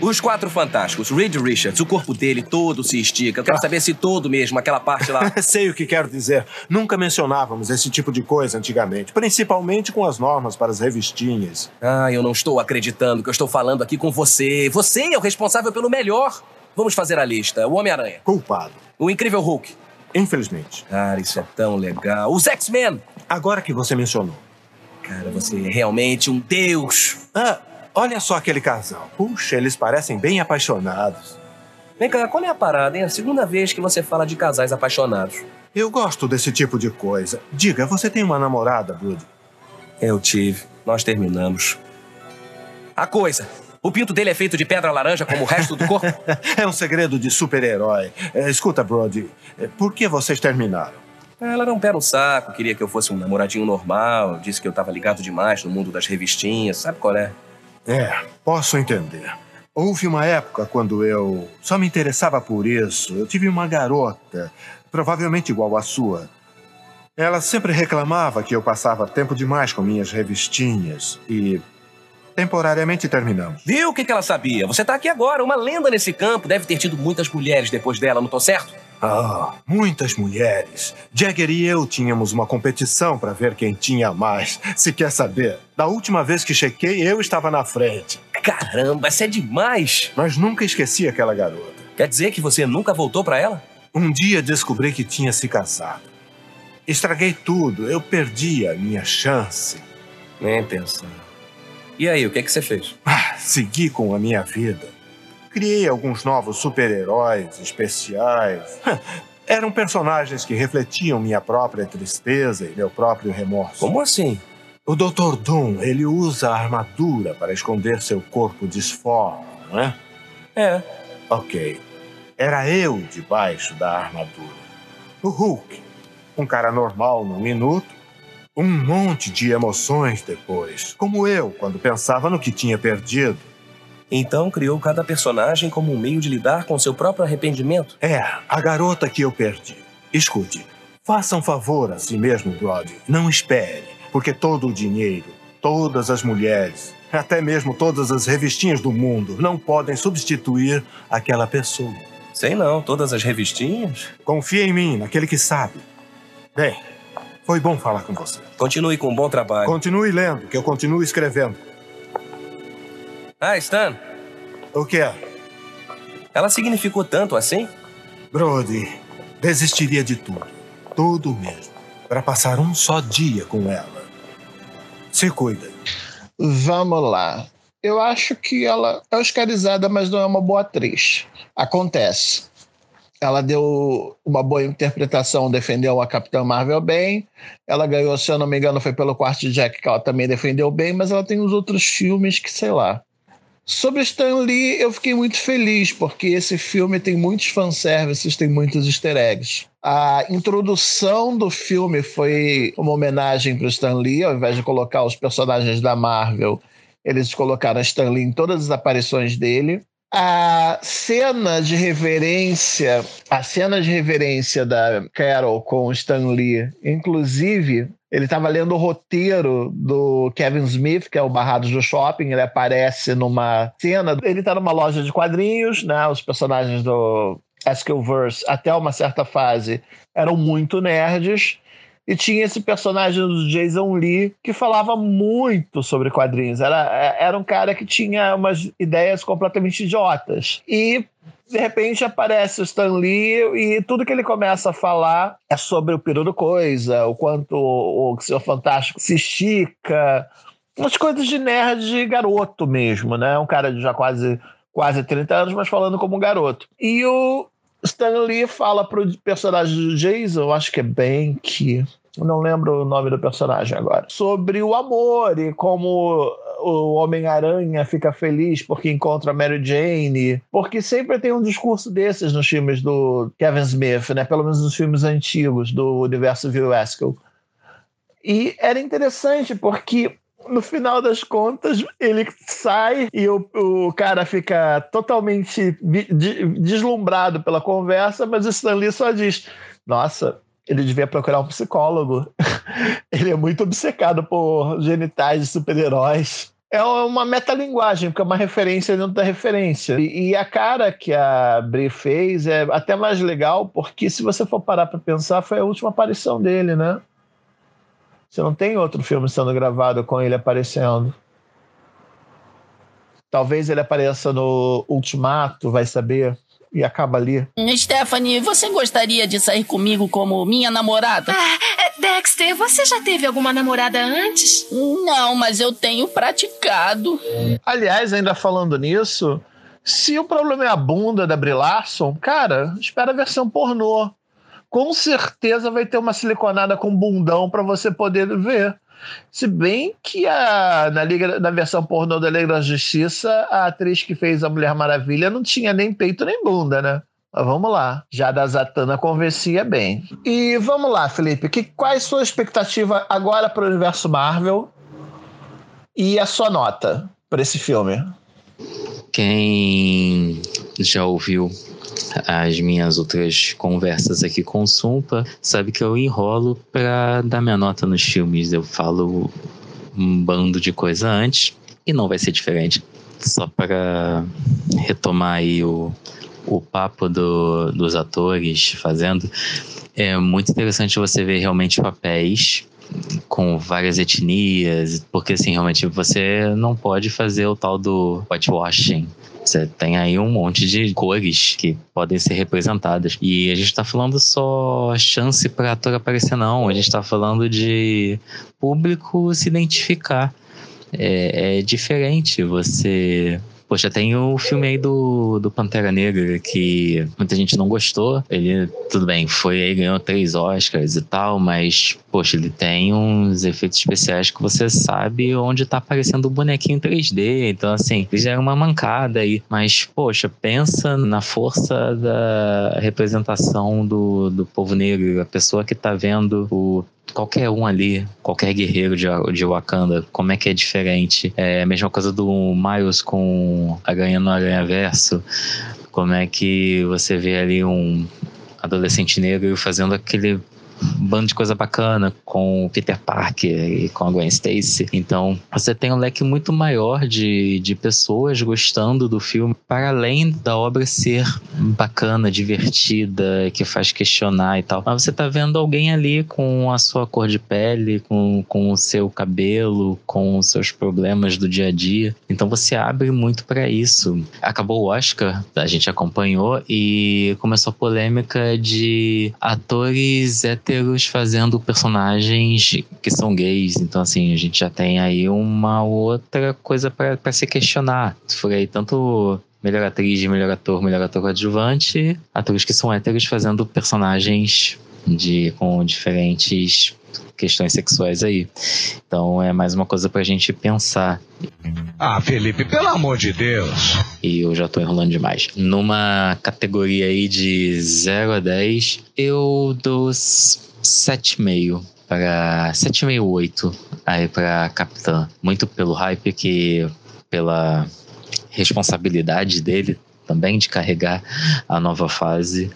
N: Os quatro fantásticos, Reed Richards, o corpo dele todo se estica. Eu quero saber se todo mesmo, aquela parte lá.
M: Sei o que quero dizer. Nunca mencionávamos esse tipo de coisa antigamente, principalmente com as normas para as revistinhas.
N: Ah, eu não estou acreditando que eu estou falando aqui com você. Você é o responsável pelo melhor. Vamos fazer a lista. O Homem-Aranha.
M: Culpado.
N: O Incrível Hulk.
M: Infelizmente.
N: Cara, isso é tão legal. Os X-Men.
M: Agora que você mencionou.
N: Cara, você é realmente um deus.
M: Ah, olha só aquele casal. Puxa, eles parecem bem apaixonados.
N: Vem cá, qual é a parada, hein? É a segunda vez que você fala de casais apaixonados.
M: Eu gosto desse tipo de coisa. Diga, você tem uma namorada, Brody?
N: Eu tive. Nós terminamos. A coisa. O pinto dele é feito de pedra laranja como o resto do corpo?
M: é um segredo de super-herói. É, escuta, Brody, é, por que vocês terminaram?
N: Ela era um pé no saco, queria que eu fosse um namoradinho normal, disse que eu tava ligado demais no mundo das revistinhas, sabe qual é?
M: É, posso entender. Houve uma época quando eu só me interessava por isso. Eu tive uma garota, provavelmente igual à sua. Ela sempre reclamava que eu passava tempo demais com minhas revistinhas e temporariamente terminamos.
N: Viu o que, que ela sabia? Você tá aqui agora, uma lenda nesse campo, deve ter tido muitas mulheres depois dela, não tô certo?
M: Ah, muitas mulheres. Jagger e eu tínhamos uma competição para ver quem tinha mais. Se quer saber, da última vez que chequei, eu estava na frente.
N: Caramba, isso é demais!
M: Mas nunca esqueci aquela garota.
N: Quer dizer que você nunca voltou para ela?
M: Um dia descobri que tinha se casado. Estraguei tudo, eu perdi a minha chance.
N: Nem pensar. E aí, o que, é que você fez?
M: Ah, segui com a minha vida. Criei alguns novos super-heróis especiais. Eram personagens que refletiam minha própria tristeza e meu próprio remorso.
N: Como assim?
M: O Dr. Doom, ele usa a armadura para esconder seu corpo disforme, não é?
N: É.
M: Ok. Era eu debaixo da armadura. O Hulk, um cara normal num minuto, um monte de emoções depois, como eu quando pensava no que tinha perdido.
N: Então criou cada personagem como um meio de lidar com seu próprio arrependimento?
M: É, a garota que eu perdi. Escute, faça um favor a si mesmo, Brody. Não espere, porque todo o dinheiro, todas as mulheres, até mesmo todas as revistinhas do mundo não podem substituir aquela pessoa.
N: Sei não, todas as revistinhas?
M: Confia em mim, naquele que sabe. Bem, foi bom falar com você.
N: Continue com um bom trabalho.
M: Continue lendo, que eu continuo escrevendo.
N: Ah, Stan.
M: O que é?
N: Ela significou tanto assim?
M: Brody, desistiria de tudo. Tudo mesmo. Para passar um só dia com ela. Se cuida.
C: Vamos lá. Eu acho que ela é oscarizada, mas não é uma boa atriz. Acontece. Ela deu uma boa interpretação, defendeu a Capitã Marvel bem. Ela ganhou, se eu não me engano, foi pelo quarto Jack, que ela também defendeu bem, mas ela tem os outros filmes que, sei lá. Sobre Stan Lee, eu fiquei muito feliz, porque esse filme tem muitos fanservices, tem muitos easter eggs. A introdução do filme foi uma homenagem para Stan Lee, ao invés de colocar os personagens da Marvel, eles colocaram Stan Lee em todas as aparições dele. A cena de reverência, a cena de reverência da Carol com Stan Lee, inclusive, ele estava lendo o roteiro do Kevin Smith, que é o Barrados do Shopping. Ele aparece numa cena. Ele está numa loja de quadrinhos, né? Os personagens do Askellverse, até uma certa fase, eram muito nerds. E tinha esse personagem do Jason Lee que falava muito sobre quadrinhos. Era, era um cara que tinha umas ideias completamente idiotas. E de repente aparece o Stan Lee e tudo que ele começa a falar é sobre o peru do coisa, o quanto o Senhor Fantástico se estica, umas coisas de nerd garoto mesmo, né? Um cara de já quase, quase 30 anos, mas falando como um garoto. E o Stan Lee fala pro personagem do Jason, acho que é Bank, não lembro o nome do personagem agora, sobre o amor e como o Homem-Aranha fica feliz porque encontra a Mary Jane, porque sempre tem um discurso desses nos filmes do Kevin Smith, né? Pelo menos nos filmes antigos do universo View Haskell. E era interessante porque no final das contas, ele sai e o, o cara fica totalmente deslumbrado pela conversa, mas o Stanley só diz: Nossa, ele devia procurar um psicólogo. ele é muito obcecado por genitais de super-heróis. É uma metalinguagem, porque é uma referência dentro da referência. E, e, a cara que a Brie fez é até mais legal, porque se você for parar para pensar, foi a última aparição dele, né? Você não tem outro filme sendo gravado com ele aparecendo. Talvez ele apareça no Ultimato, vai saber e acaba ali.
K: Stephanie, você gostaria de sair comigo como minha namorada?
O: Ah, Dexter, você já teve alguma namorada antes?
K: Não, mas eu tenho praticado.
C: Aliás, ainda falando nisso, se o problema é a bunda da Brie Larson, cara, espera a versão pornô. Com certeza vai ter uma siliconada com bundão para você poder ver. Se bem que a, na, Liga, na versão pornô da Liga da Justiça, a atriz que fez a Mulher Maravilha não tinha nem peito nem bunda, né? Mas vamos lá. Já da Zatanna convencia bem. E vamos lá, Felipe. Que, qual a sua expectativa agora para o universo Marvel? E a sua nota para esse filme?
D: Quem já ouviu as minhas outras conversas aqui com Sumpa, sabe que eu enrolo para dar minha nota nos filmes. Eu falo um bando de coisa antes e não vai ser diferente. Só para retomar aí o, o papo do, dos atores fazendo, é muito interessante você ver realmente papéis com várias etnias, porque assim, realmente você não pode fazer o tal do whitewashing Você tem aí um monte de cores que podem ser representadas. E a gente está falando só chance para ator aparecer, não. A gente está falando de público se identificar. É, é diferente você Poxa, tem o filme aí do, do Pantera Negra que muita gente não gostou. Ele, tudo bem, foi aí, ganhou três Oscars e tal, mas, poxa, ele tem uns efeitos especiais que você sabe onde tá aparecendo o bonequinho 3D. Então, assim, já é uma mancada aí. Mas, poxa, pensa na força da representação do, do povo negro, a pessoa que tá vendo o qualquer um ali, qualquer guerreiro de, de Wakanda, como é que é diferente. É a mesma coisa do Miles com a Aranha no Aranha Verso. Como é que você vê ali um adolescente negro fazendo aquele um bando de coisa bacana com o Peter Parker e com a Gwen Stacy. Então, você tem um leque muito maior de, de pessoas gostando do filme, para além da obra ser bacana, divertida, que faz questionar e tal. Mas você tá vendo alguém ali com a sua cor de pele, com, com o seu cabelo, com os seus problemas do dia a dia. Então, você abre muito para isso. Acabou o Oscar, a gente acompanhou e começou a polêmica de atores héteros fazendo personagens que são gays. Então, assim, a gente já tem aí uma outra coisa para se questionar. Foi aí tanto melhor atriz, melhor ator, melhor ator coadjuvante, atores que são héteros fazendo personagens de com diferentes questões sexuais aí. Então é mais uma coisa pra gente pensar.
P: Ah, Felipe, pelo amor de Deus.
D: E eu já tô enrolando demais. Numa categoria aí de 0 a 10, eu dou 7,5 para 7,5 8 aí para Capitã. Muito pelo hype que pela responsabilidade dele também de carregar a nova fase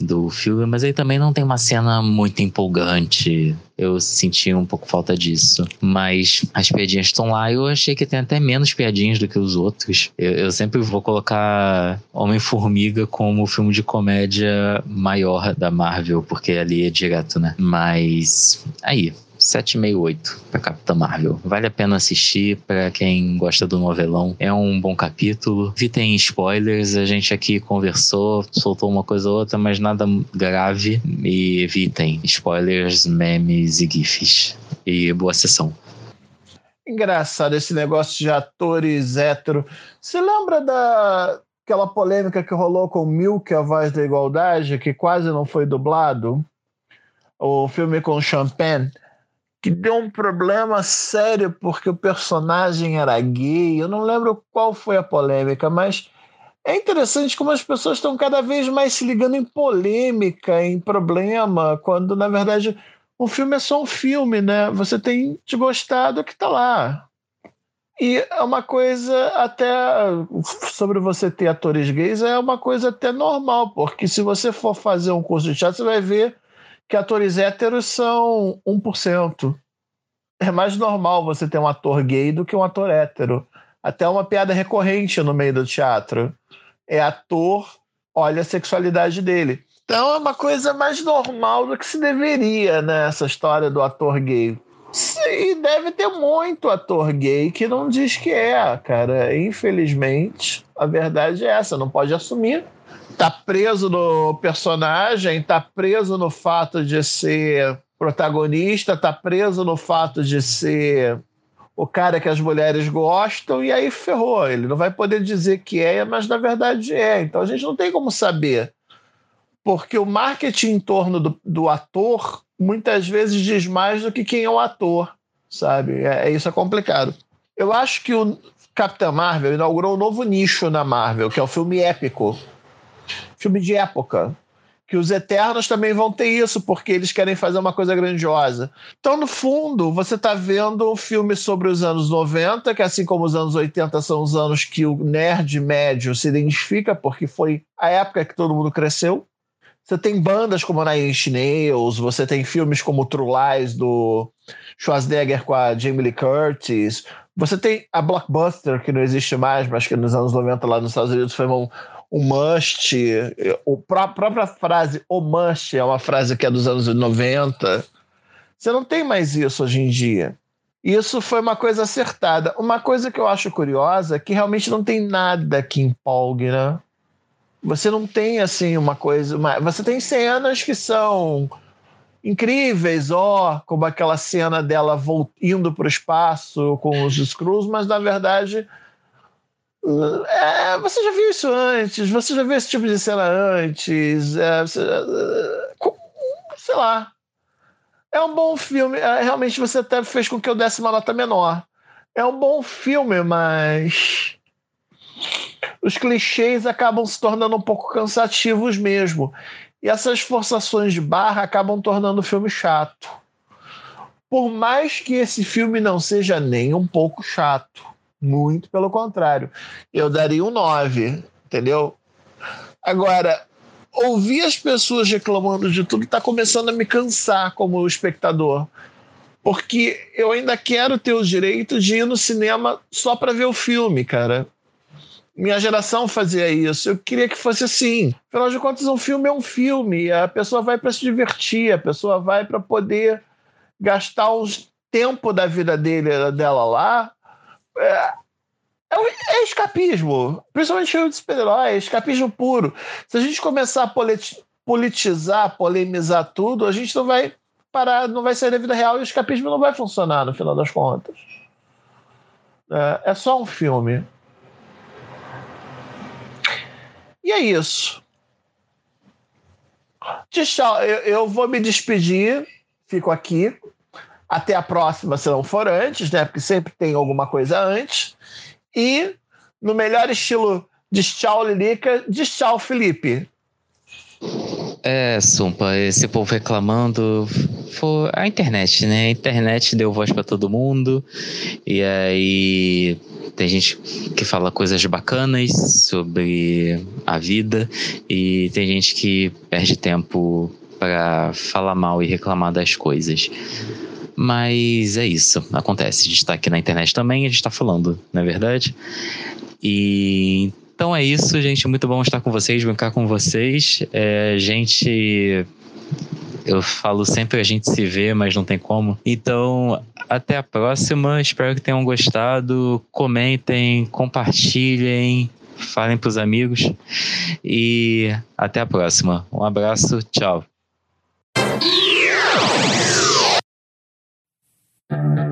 D: do filme, mas aí também não tem uma cena muito empolgante. Eu senti um pouco falta disso. Mas as piadinhas estão lá e eu achei que tem até menos piadinhas do que os outros. Eu, eu sempre vou colocar Homem-Formiga como o filme de comédia maior da Marvel, porque ali é direto, né? Mas aí, 768 para Capitã Marvel. Vale a pena assistir para quem gosta do novelão. É um bom capítulo. Evitem spoilers, a gente aqui conversou, soltou uma coisa ou outra, mas nada grave. E evitem spoilers, memes e gifs. E boa sessão.
C: Engraçado esse negócio de atores hétero. Você lembra da aquela polêmica que rolou com Milk, a voz da igualdade, que quase não foi dublado? O filme com Champagne que deu um problema sério porque o personagem era gay. Eu não lembro qual foi a polêmica, mas é interessante como as pessoas estão cada vez mais se ligando em polêmica, em problema, quando na verdade o filme é só um filme, né? Você tem de gostar do que está lá. E é uma coisa até sobre você ter atores gays é uma coisa até normal, porque se você for fazer um curso de teatro, você vai ver que atores héteros são 1%. É mais normal você ter um ator gay do que um ator hétero. Até uma piada recorrente no meio do teatro. É ator, olha a sexualidade dele. Então é uma coisa mais normal do que se deveria, né? História do ator gay. E deve ter muito ator gay que não diz que é, cara. Infelizmente, a verdade é essa, não pode assumir tá preso no personagem, tá preso no fato de ser protagonista, tá preso no fato de ser o cara que as mulheres gostam, e aí ferrou. Ele não vai poder dizer que é, mas na verdade é. Então a gente não tem como saber. Porque o marketing em torno do, do ator muitas vezes diz mais do que quem é o ator, sabe? É, isso é complicado. Eu acho que o Capitão Marvel inaugurou um novo nicho na Marvel, que é o filme épico filme de época. Que os Eternos também vão ter isso, porque eles querem fazer uma coisa grandiosa. Então, no fundo, você está vendo um filme sobre os anos 90, que assim como os anos 80 são os anos que o nerd médio se identifica, porque foi a época que todo mundo cresceu. Você tem bandas como Nine Inch Nails, você tem filmes como True Lies, do Schwarzenegger com a Jamie Lee Curtis. Você tem a Blockbuster, que não existe mais, mas que nos anos 90 lá nos Estados Unidos foi um, o must, a própria frase o must é uma frase que é dos anos 90. Você não tem mais isso hoje em dia. Isso foi uma coisa acertada. Uma coisa que eu acho curiosa é que realmente não tem nada que empolgue, né? Você não tem assim uma coisa. Uma... Você tem cenas que são incríveis, ó, como aquela cena dela indo para o espaço com os Skrulls, mas na verdade. É, você já viu isso antes, você já viu esse tipo de cena antes, é, você, sei lá. É um bom filme, é, realmente você até fez com que eu desse uma nota menor. É um bom filme, mas os clichês acabam se tornando um pouco cansativos mesmo. E essas forçações de barra acabam tornando o filme chato. Por mais que esse filme não seja nem um pouco chato, muito pelo contrário, eu daria um 9, entendeu? Agora, ouvir as pessoas reclamando de tudo está começando a me cansar como espectador. Porque eu ainda quero ter o direito de ir no cinema só para ver o filme, cara. Minha geração fazia isso. Eu queria que fosse assim. Afinal de contas, um filme é um filme. A pessoa vai para se divertir, a pessoa vai para poder gastar o tempo da vida dele, dela lá. É, é, é escapismo. Principalmente filme de super-herói, é escapismo puro. Se a gente começar a politizar, polemizar tudo, a gente não vai parar, não vai sair da vida real e o escapismo não vai funcionar no final das contas. É, é só um filme. E é isso. Tchau, eu, eu vou me despedir, fico aqui. Até a próxima, se não for antes, né? Porque sempre tem alguma coisa antes. E, no melhor estilo de tchau, Lilica, de tchau, Felipe.
D: É, Sumpa, esse povo reclamando. Foi a internet, né? A internet deu voz para todo mundo. E aí tem gente que fala coisas bacanas sobre a vida e tem gente que perde tempo para falar mal e reclamar das coisas. Mas é isso, acontece. A gente está aqui na internet também, a gente está falando, não é verdade? E então é isso, gente. Muito bom estar com vocês, brincar com vocês. É, gente eu falo sempre a gente se vê, mas não tem como. Então, até a próxima. Espero que tenham gostado. Comentem, compartilhem, falem para os amigos. E até a próxima. Um abraço, tchau.
J: Thank you.